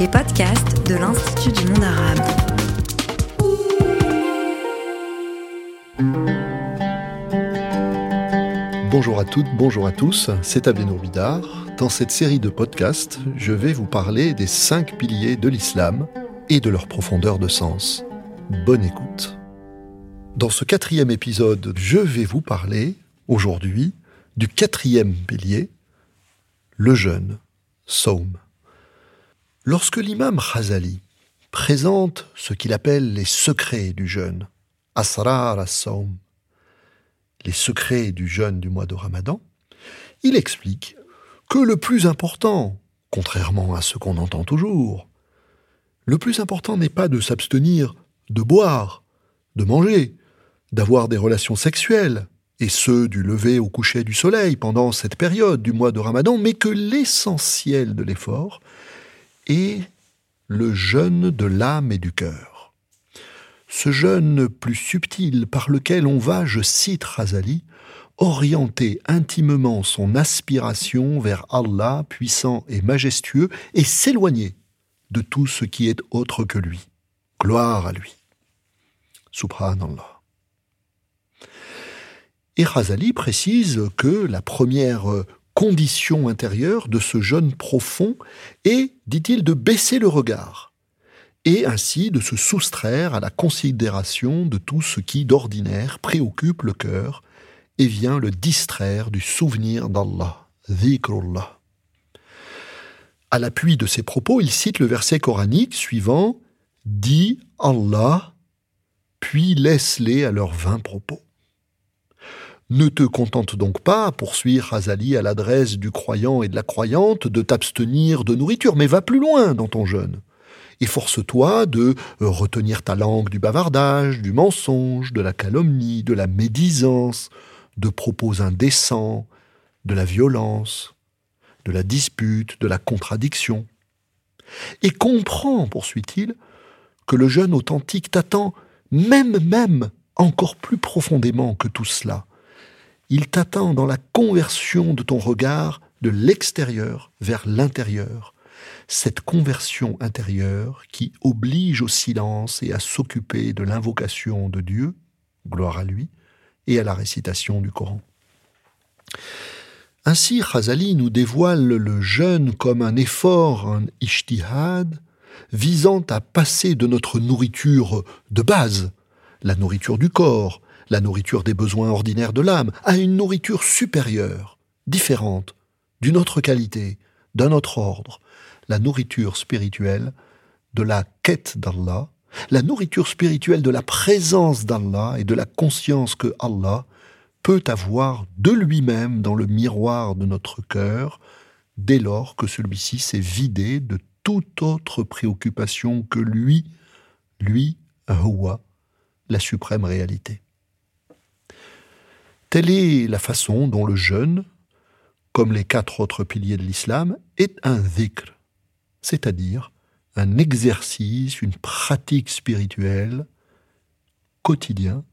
les podcasts de l'Institut du monde arabe. Bonjour à toutes, bonjour à tous, c'est Abdenour Bidar. Dans cette série de podcasts, je vais vous parler des cinq piliers de l'islam et de leur profondeur de sens. Bonne écoute. Dans ce quatrième épisode, je vais vous parler aujourd'hui du quatrième pilier, le jeûne, Saum. Lorsque l'imam Khazali présente ce qu'il appelle les secrets du jeûne, Asrar as-Saum, les secrets du jeûne du mois de Ramadan, il explique que le plus important, contrairement à ce qu'on entend toujours, le plus important n'est pas de s'abstenir de boire, de manger, d'avoir des relations sexuelles, et ce du lever au coucher du soleil pendant cette période du mois de Ramadan, mais que l'essentiel de l'effort est le jeûne de l'âme et du cœur. Ce jeûne plus subtil par lequel on va, je cite Razali, orienter intimement son aspiration vers Allah puissant et majestueux et s'éloigner de tout ce qui est autre que lui. Gloire à lui. Subhanallah. Et Razali précise que la première condition intérieure de ce jeûne profond est, dit-il, de baisser le regard et ainsi de se soustraire à la considération de tout ce qui d'ordinaire préoccupe le cœur et vient le distraire du souvenir d'Allah, dhikrullah. À l'appui de ces propos, il cite le verset coranique suivant Dis Allah, puis laisse-les à leurs vains propos. Ne te contente donc pas, poursuit Razali à l'adresse du croyant et de la croyante, de t'abstenir de nourriture, mais va plus loin dans ton jeûne. Efforce-toi de retenir ta langue du bavardage, du mensonge, de la calomnie, de la médisance, de propos indécents, de la violence, de la dispute, de la contradiction. Et comprends, poursuit-il, que le jeûne authentique t'attend même, même, encore plus profondément que tout cela il t'attend dans la conversion de ton regard de l'extérieur vers l'intérieur. Cette conversion intérieure qui oblige au silence et à s'occuper de l'invocation de Dieu, gloire à lui, et à la récitation du Coran. Ainsi, Khazali nous dévoile le jeûne comme un effort, un ishtihad, visant à passer de notre nourriture de base, la nourriture du corps, la nourriture des besoins ordinaires de l'âme, à une nourriture supérieure, différente, d'une autre qualité, d'un autre ordre, la nourriture spirituelle de la quête d'Allah, la nourriture spirituelle de la présence d'Allah et de la conscience que Allah peut avoir de lui-même dans le miroir de notre cœur dès lors que celui-ci s'est vidé de toute autre préoccupation que lui, lui, la suprême réalité. Telle est la façon dont le jeûne, comme les quatre autres piliers de l'islam, est un dhikr, c'est-à-dire un exercice, une pratique spirituelle quotidien,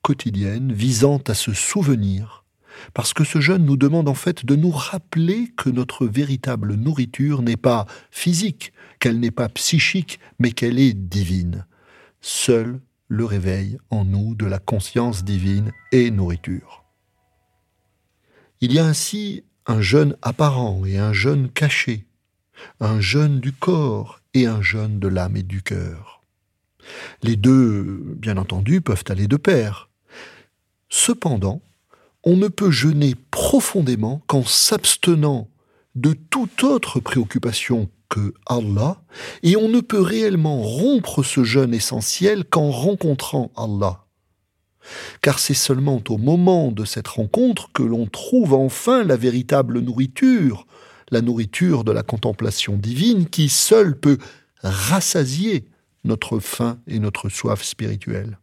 quotidienne, visant à se souvenir, parce que ce jeûne nous demande en fait de nous rappeler que notre véritable nourriture n'est pas physique, qu'elle n'est pas psychique, mais qu'elle est divine. Seul le réveil en nous de la conscience divine et nourriture. Il y a ainsi un jeûne apparent et un jeûne caché, un jeûne du corps et un jeûne de l'âme et du cœur. Les deux, bien entendu, peuvent aller de pair. Cependant, on ne peut jeûner profondément qu'en s'abstenant de toute autre préoccupation que Allah, et on ne peut réellement rompre ce jeûne essentiel qu'en rencontrant Allah. Car c'est seulement au moment de cette rencontre que l'on trouve enfin la véritable nourriture, la nourriture de la contemplation divine qui seule peut rassasier notre faim et notre soif spirituelle.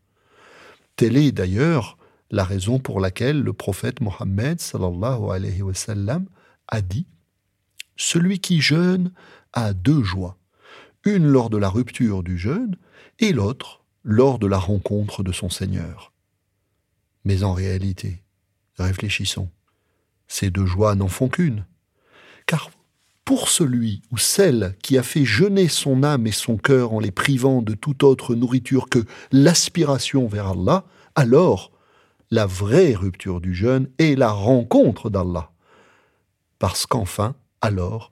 Telle est d'ailleurs la raison pour laquelle le prophète Mohammed a dit Celui qui jeûne a deux joies, une lors de la rupture du jeûne et l'autre lors de la rencontre de son Seigneur. Mais en réalité, réfléchissons, ces deux joies n'en font qu'une, car pour celui ou celle qui a fait jeûner son âme et son cœur en les privant de toute autre nourriture que l'aspiration vers Allah, alors la vraie rupture du jeûne est la rencontre d'Allah. Parce qu'enfin, alors,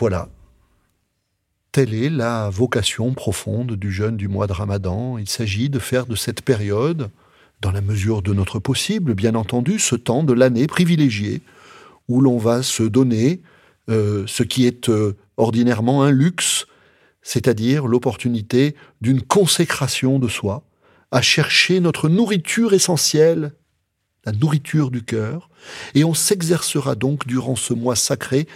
Voilà. Telle est la vocation profonde du jeûne du mois de Ramadan. Il s'agit de faire de cette période, dans la mesure de notre possible, bien entendu, ce temps de l'année privilégié, où l'on va se donner euh, ce qui est euh, ordinairement un luxe, c'est-à-dire l'opportunité d'une consécration de soi, à chercher notre nourriture essentielle, la nourriture du cœur, et on s'exercera donc durant ce mois sacré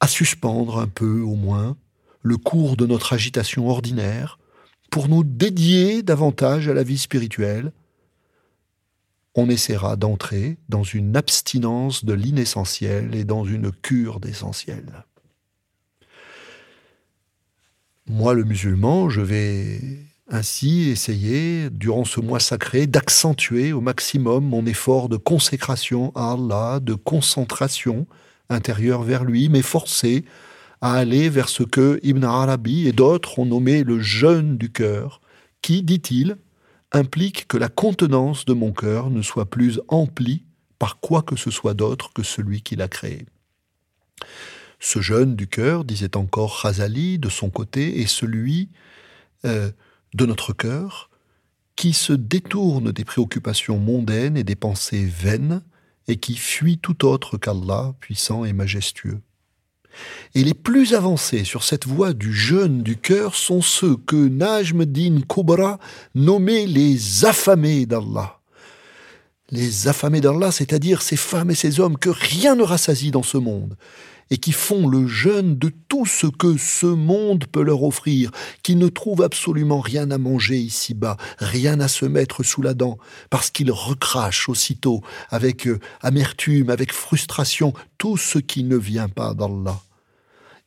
à suspendre un peu au moins le cours de notre agitation ordinaire pour nous dédier davantage à la vie spirituelle. On essaiera d'entrer dans une abstinence de l'inessentiel et dans une cure d'essentiel. Moi, le musulman, je vais ainsi essayer, durant ce mois sacré, d'accentuer au maximum mon effort de consécration à Allah, de concentration intérieure vers lui, mais forcé à aller vers ce que Ibn Arabi et d'autres ont nommé le jeûne du cœur, qui, dit-il, implique que la contenance de mon cœur ne soit plus emplie par quoi que ce soit d'autre que celui qui l'a créé. Ce jeûne du cœur, disait encore Razali de son côté, est celui euh, de notre cœur qui se détourne des préoccupations mondaines et des pensées vaines et qui fuit tout autre qu'Allah puissant et majestueux. Et les plus avancés sur cette voie du jeûne du cœur sont ceux que Najmuddin Kubra nommait les affamés d'Allah. Les affamés d'Allah, c'est-à-dire ces femmes et ces hommes que rien ne rassasie dans ce monde, et qui font le jeûne de tout ce que ce monde peut leur offrir, qui ne trouvent absolument rien à manger ici-bas, rien à se mettre sous la dent, parce qu'ils recrachent aussitôt, avec euh, amertume, avec frustration, tout ce qui ne vient pas d'Allah.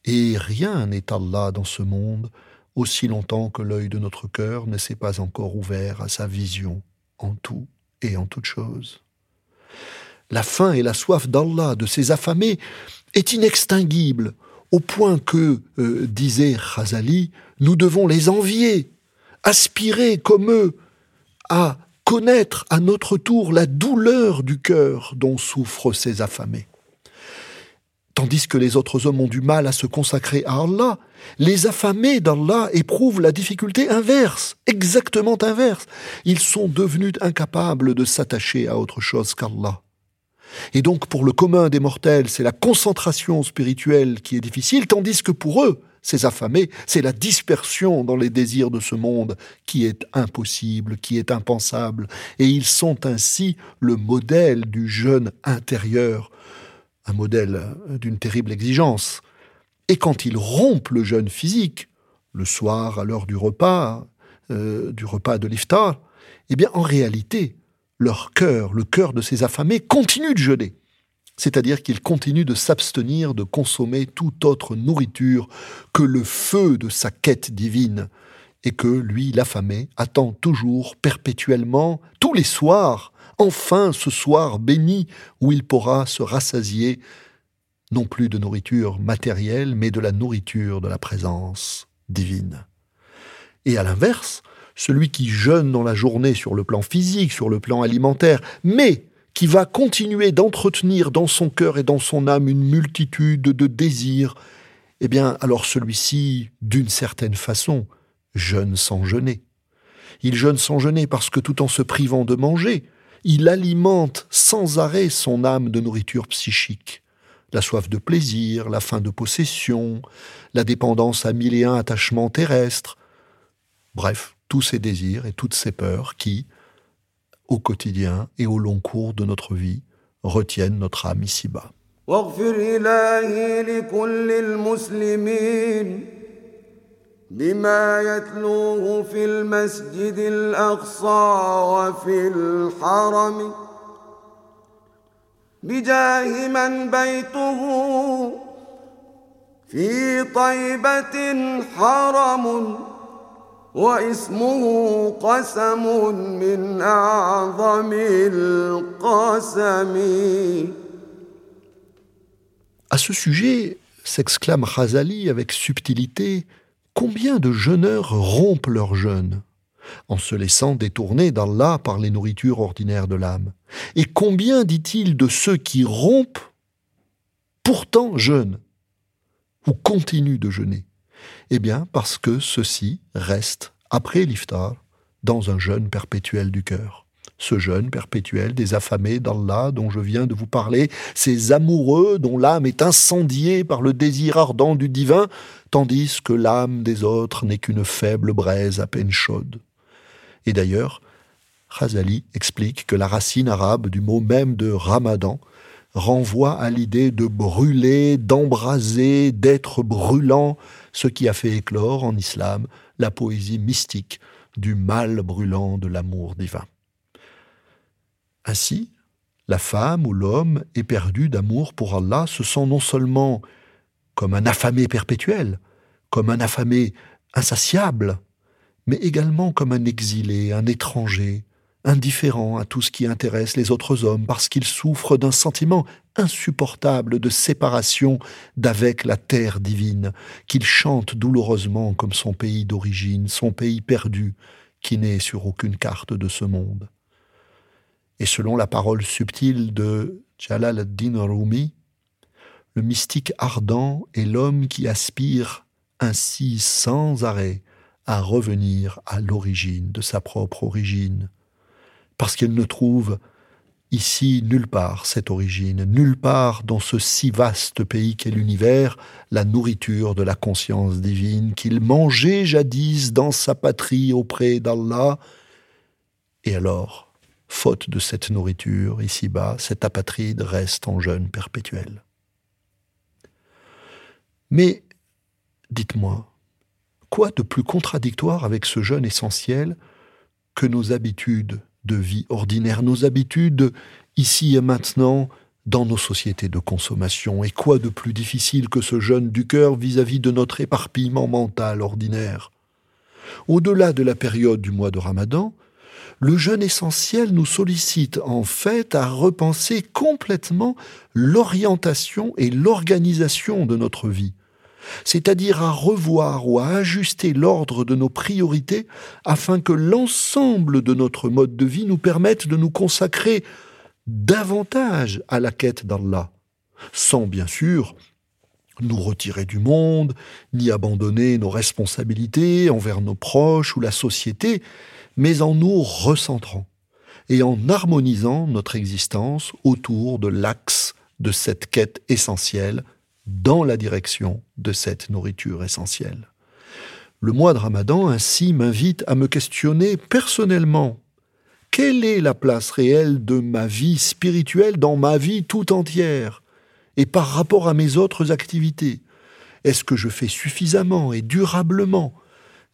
Et rien n'est Allah dans ce monde, aussi longtemps que l'œil de notre cœur ne s'est pas encore ouvert à sa vision en tout et en toute chose. La faim et la soif d'Allah, de ses affamés, est inextinguible, au point que, euh, disait Razali, nous devons les envier, aspirer comme eux à connaître à notre tour la douleur du cœur dont souffrent ces affamés. Tandis que les autres hommes ont du mal à se consacrer à Allah, les affamés d'Allah éprouvent la difficulté inverse, exactement inverse. Ils sont devenus incapables de s'attacher à autre chose qu'Allah. Et donc pour le commun des mortels, c'est la concentration spirituelle qui est difficile, tandis que pour eux, ces affamés, c'est la dispersion dans les désirs de ce monde qui est impossible, qui est impensable, et ils sont ainsi le modèle du jeûne intérieur, un modèle d'une terrible exigence. Et quand ils rompent le jeûne physique, le soir à l'heure du repas, euh, du repas de l'iftar, eh bien en réalité, leur cœur, le cœur de ces affamés, continue de jeûner. C'est-à-dire qu'ils continuent de s'abstenir de consommer toute autre nourriture que le feu de sa quête divine, et que lui, l'affamé, attend toujours, perpétuellement, tous les soirs, enfin ce soir béni où il pourra se rassasier, non plus de nourriture matérielle, mais de la nourriture de la présence divine. Et à l'inverse, celui qui jeûne dans la journée sur le plan physique, sur le plan alimentaire, mais qui va continuer d'entretenir dans son cœur et dans son âme une multitude de désirs, eh bien alors celui-ci, d'une certaine façon, jeûne sans jeûner. Il jeûne sans jeûner parce que tout en se privant de manger, il alimente sans arrêt son âme de nourriture psychique. La soif de plaisir, la faim de possession, la dépendance à mille et un attachements terrestres. Bref, tous ces désirs et toutes ces peurs qui, au quotidien et au long cours de notre vie, retiennent notre âme ici-bas. واغفر إلهي لكل المسلمين بما يتلوه في المسجد الأقصى وفي الحرم بجاه من بيته في طيبة حرم واسمه قسم من أعظم القسم À ce sujet, s'exclame Khazali avec subtilité, combien de jeûneurs rompent leur jeûne en se laissant détourner d'Allah par les nourritures ordinaires de l'âme Et combien, dit-il, de ceux qui rompent pourtant jeûnent ou continuent de jeûner Eh bien, parce que ceux-ci restent, après l'iftar, dans un jeûne perpétuel du cœur ce jeûne perpétuel des affamés d'Allah dont je viens de vous parler, ces amoureux dont l'âme est incendiée par le désir ardent du divin, tandis que l'âme des autres n'est qu'une faible braise à peine chaude. Et d'ailleurs, Khazali explique que la racine arabe du mot même de Ramadan renvoie à l'idée de brûler, d'embraser, d'être brûlant, ce qui a fait éclore en islam la poésie mystique du mal brûlant de l'amour divin. Ainsi, la femme ou l'homme éperdu d'amour pour Allah se sent non seulement comme un affamé perpétuel, comme un affamé insatiable, mais également comme un exilé, un étranger, indifférent à tout ce qui intéresse les autres hommes, parce qu'il souffre d'un sentiment insupportable de séparation d'avec la terre divine, qu'il chante douloureusement comme son pays d'origine, son pays perdu, qui n'est sur aucune carte de ce monde. Et selon la parole subtile de Jalal ad-Din Rumi, le mystique ardent est l'homme qui aspire ainsi sans arrêt à revenir à l'origine de sa propre origine, parce qu'il ne trouve ici nulle part cette origine, nulle part dans ce si vaste pays qu'est l'univers, la nourriture de la conscience divine qu'il mangeait jadis dans sa patrie auprès d'Allah, et alors Faute de cette nourriture, ici-bas, cet apatride reste en jeûne perpétuel. Mais, dites-moi, quoi de plus contradictoire avec ce jeûne essentiel que nos habitudes de vie ordinaire, nos habitudes ici et maintenant dans nos sociétés de consommation, et quoi de plus difficile que ce jeûne du cœur vis-à-vis de notre éparpillement mental ordinaire? Au-delà de la période du mois de Ramadan, le jeûne essentiel nous sollicite en fait à repenser complètement l'orientation et l'organisation de notre vie, c'est-à-dire à revoir ou à ajuster l'ordre de nos priorités afin que l'ensemble de notre mode de vie nous permette de nous consacrer davantage à la quête d'Allah, sans bien sûr nous retirer du monde, ni abandonner nos responsabilités envers nos proches ou la société, mais en nous recentrant et en harmonisant notre existence autour de l'axe de cette quête essentielle dans la direction de cette nourriture essentielle. Le mois de Ramadan ainsi m'invite à me questionner personnellement quelle est la place réelle de ma vie spirituelle dans ma vie tout entière et par rapport à mes autres activités? Est-ce que je fais suffisamment et durablement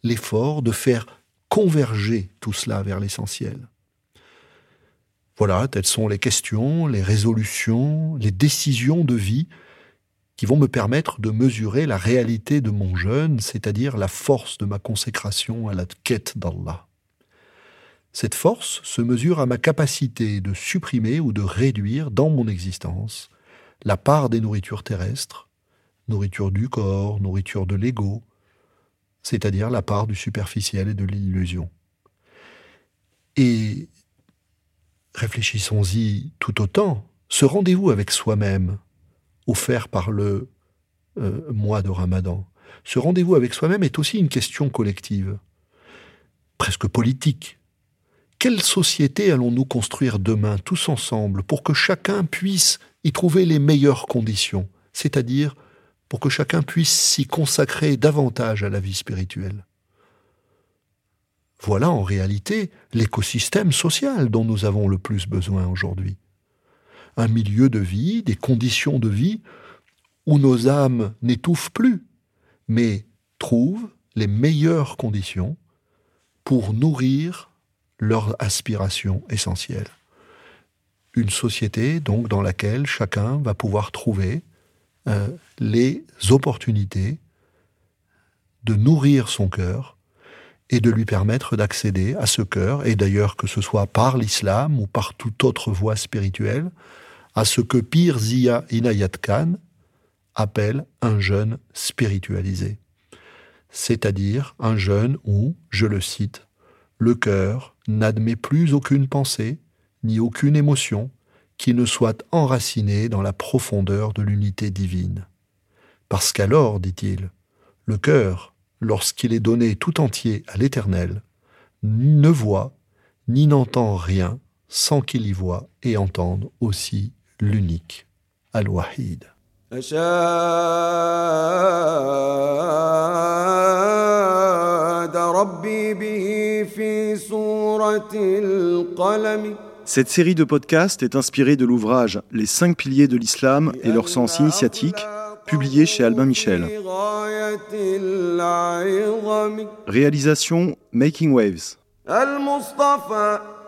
l'effort de faire converger tout cela vers l'essentiel? Voilà, telles sont les questions, les résolutions, les décisions de vie qui vont me permettre de mesurer la réalité de mon jeûne, c'est-à-dire la force de ma consécration à la quête d'Allah. Cette force se mesure à ma capacité de supprimer ou de réduire dans mon existence la part des nourritures terrestres, nourriture du corps, nourriture de l'ego, c'est-à-dire la part du superficiel et de l'illusion. Et réfléchissons-y tout autant, ce rendez-vous avec soi-même, offert par le euh, mois de Ramadan, ce rendez-vous avec soi-même est aussi une question collective, presque politique. Quelle société allons-nous construire demain tous ensemble pour que chacun puisse y trouver les meilleures conditions, c'est-à-dire pour que chacun puisse s'y consacrer davantage à la vie spirituelle? Voilà en réalité l'écosystème social dont nous avons le plus besoin aujourd'hui. Un milieu de vie, des conditions de vie où nos âmes n'étouffent plus, mais trouvent les meilleures conditions pour nourrir leur aspiration essentielle. Une société donc dans laquelle chacun va pouvoir trouver euh, les opportunités de nourrir son cœur et de lui permettre d'accéder à ce cœur, et d'ailleurs que ce soit par l'islam ou par toute autre voie spirituelle, à ce que Pir Zia Inayat Khan appelle un jeune spiritualisé, c'est-à-dire un jeune où, je le cite, le cœur n'admet plus aucune pensée, ni aucune émotion qui ne soit enracinée dans la profondeur de l'unité divine. Parce qu'alors, dit-il, le cœur, lorsqu'il est donné tout entier à l'Éternel, ne voit ni n'entend rien sans qu'il y voit et entende aussi l'unique, Al-Wahid. Cette série de podcasts est inspirée de l'ouvrage Les cinq piliers de l'islam et leur sens initiatique, publié chez Albin Michel. Réalisation Making Waves.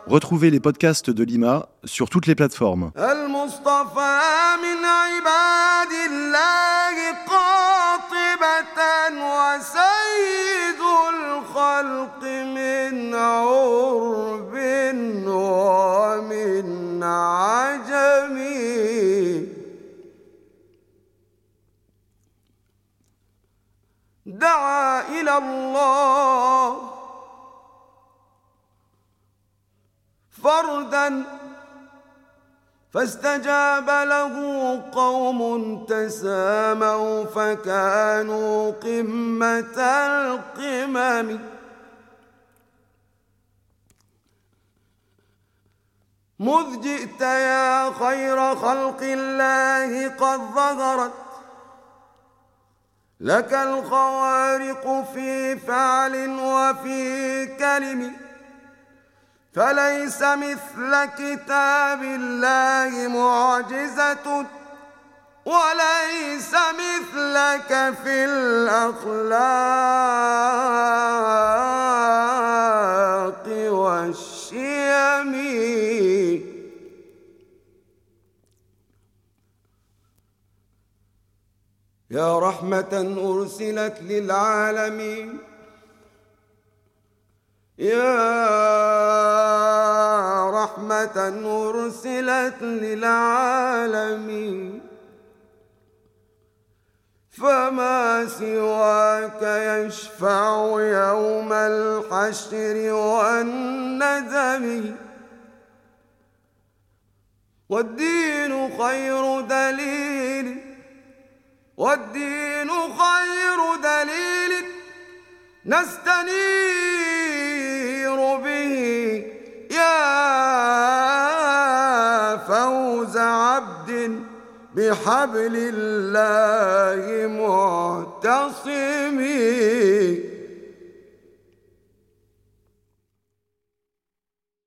Retrouvez les podcasts de Lima sur toutes les plateformes. دعا إلى الله فردا فاستجاب له قوم تساموا فكانوا قمة القمم. مذ جئت يا خير خلق الله قد ظهرت لك الخوارق في فعل وفي كلم. فليس مثل كتاب الله معجزة وليس مثلك في الأخلاق والشيم. يا رحمة أرسلت للعالمين يا رحمة أرسلت للعالمين. فما سواك يشفع يوم الحشر والندم والدين خير دليل. والدين خير دليل. نستنير بحبل الله معتصم